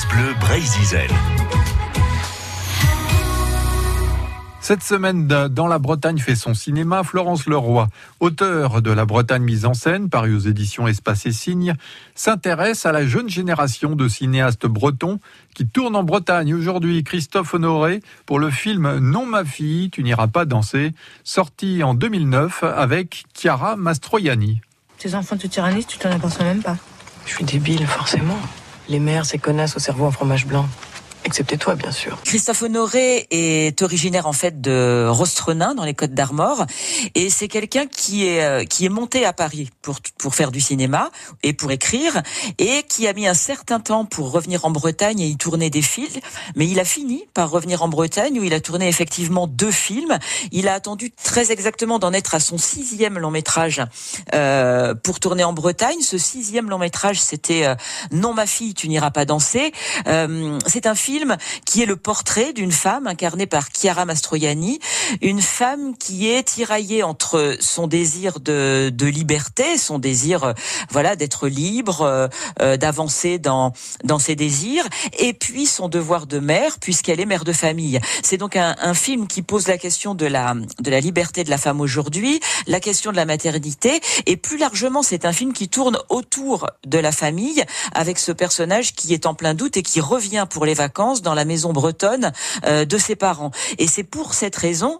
France Bleu. Cette semaine, dans la Bretagne fait son cinéma, Florence Leroy, auteur de La Bretagne mise en scène, paru aux éditions Espace et Signes, s'intéresse à la jeune génération de cinéastes bretons qui tournent en Bretagne. Aujourd'hui, Christophe Honoré pour le film Non ma fille, tu n'iras pas danser, sorti en 2009 avec Chiara Mastroianni. Tes enfants te tyrannisent, tu t'en aperçois même pas. Je suis débile, forcément. Les mères, ces connasses au cerveau en fromage blanc. Excepté toi, bien sûr. Christophe Honoré est originaire en fait de Rostrenin dans les Côtes d'Armor et c'est quelqu'un qui est euh, qui est monté à Paris pour pour faire du cinéma et pour écrire et qui a mis un certain temps pour revenir en Bretagne et y tourner des films. Mais il a fini par revenir en Bretagne où il a tourné effectivement deux films. Il a attendu très exactement d'en être à son sixième long métrage euh, pour tourner en Bretagne. Ce sixième long métrage, c'était euh, Non ma fille, tu n'iras pas danser. Euh, c'est un film qui est le portrait d'une femme incarnée par Chiara Mastroianni, une femme qui est tiraillée entre son désir de, de liberté, son désir euh, voilà d'être libre, euh, euh, d'avancer dans dans ses désirs, et puis son devoir de mère puisqu'elle est mère de famille. C'est donc un, un, film qui pose la question de la de la liberté de la femme aujourd'hui, la question de la maternité, et plus largement c'est un film qui tourne autour de la famille avec ce personnage qui est en plein doute et qui revient pour les vacances dans la maison bretonne euh, de ses parents. Et c'est pour cette raison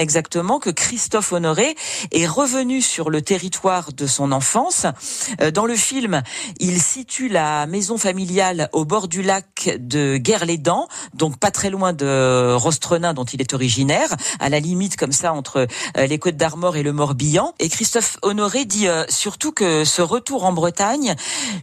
exactement que Christophe Honoré est revenu sur le territoire de son enfance. Euh, dans le film, il situe la maison familiale au bord du lac de Guerre-les-Dents, donc pas très loin de Rostrenin dont il est originaire, à la limite comme ça entre euh, les Côtes d'Armor et le Morbihan. Et Christophe Honoré dit surtout que ce retour en Bretagne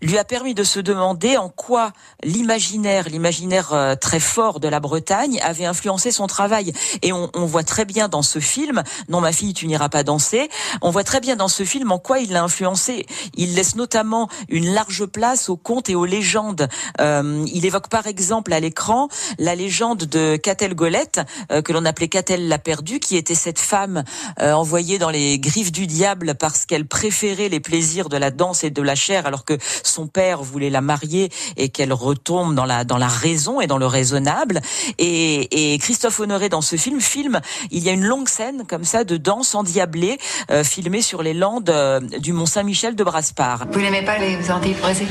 lui a permis de se demander en quoi l'imaginaire, l'imaginaire très fort de la Bretagne avait influencé son travail. Et on, on voit très bien dans ce film, Non ma fille, tu n'iras pas danser, on voit très bien dans ce film en quoi il l'a influencé. Il laisse notamment une large place aux contes et aux légendes. Euh, il évoque par exemple à l'écran la légende de Catel Golette, euh, que l'on appelait Catel la perdue, qui était cette femme euh, envoyée dans les griffes du diable parce qu'elle préférait les plaisirs de la danse et de la chair, alors que son père voulait la marier et qu'elle retombe dans la dans la raison et dans le raisonnable. Et, et, Christophe Honoré dans ce film filme, il y a une longue scène comme ça de danse endiablée euh, filmée sur les landes euh, du Mont Saint-Michel de Braspar. Vous n'aimez pas les endives braisées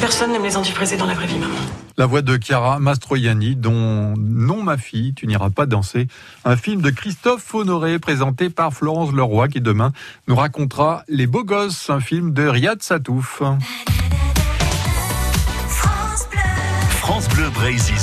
Personne n'aime les endives braisées dans la vraie vie, maman. La voix de Chiara Mastroianni, dont Non ma fille, tu n'iras pas danser. Un film de Christophe Honoré présenté par Florence Leroy qui demain nous racontera Les Beaux Gosses, un film de Riyad Satouf. France Bleu Brésil.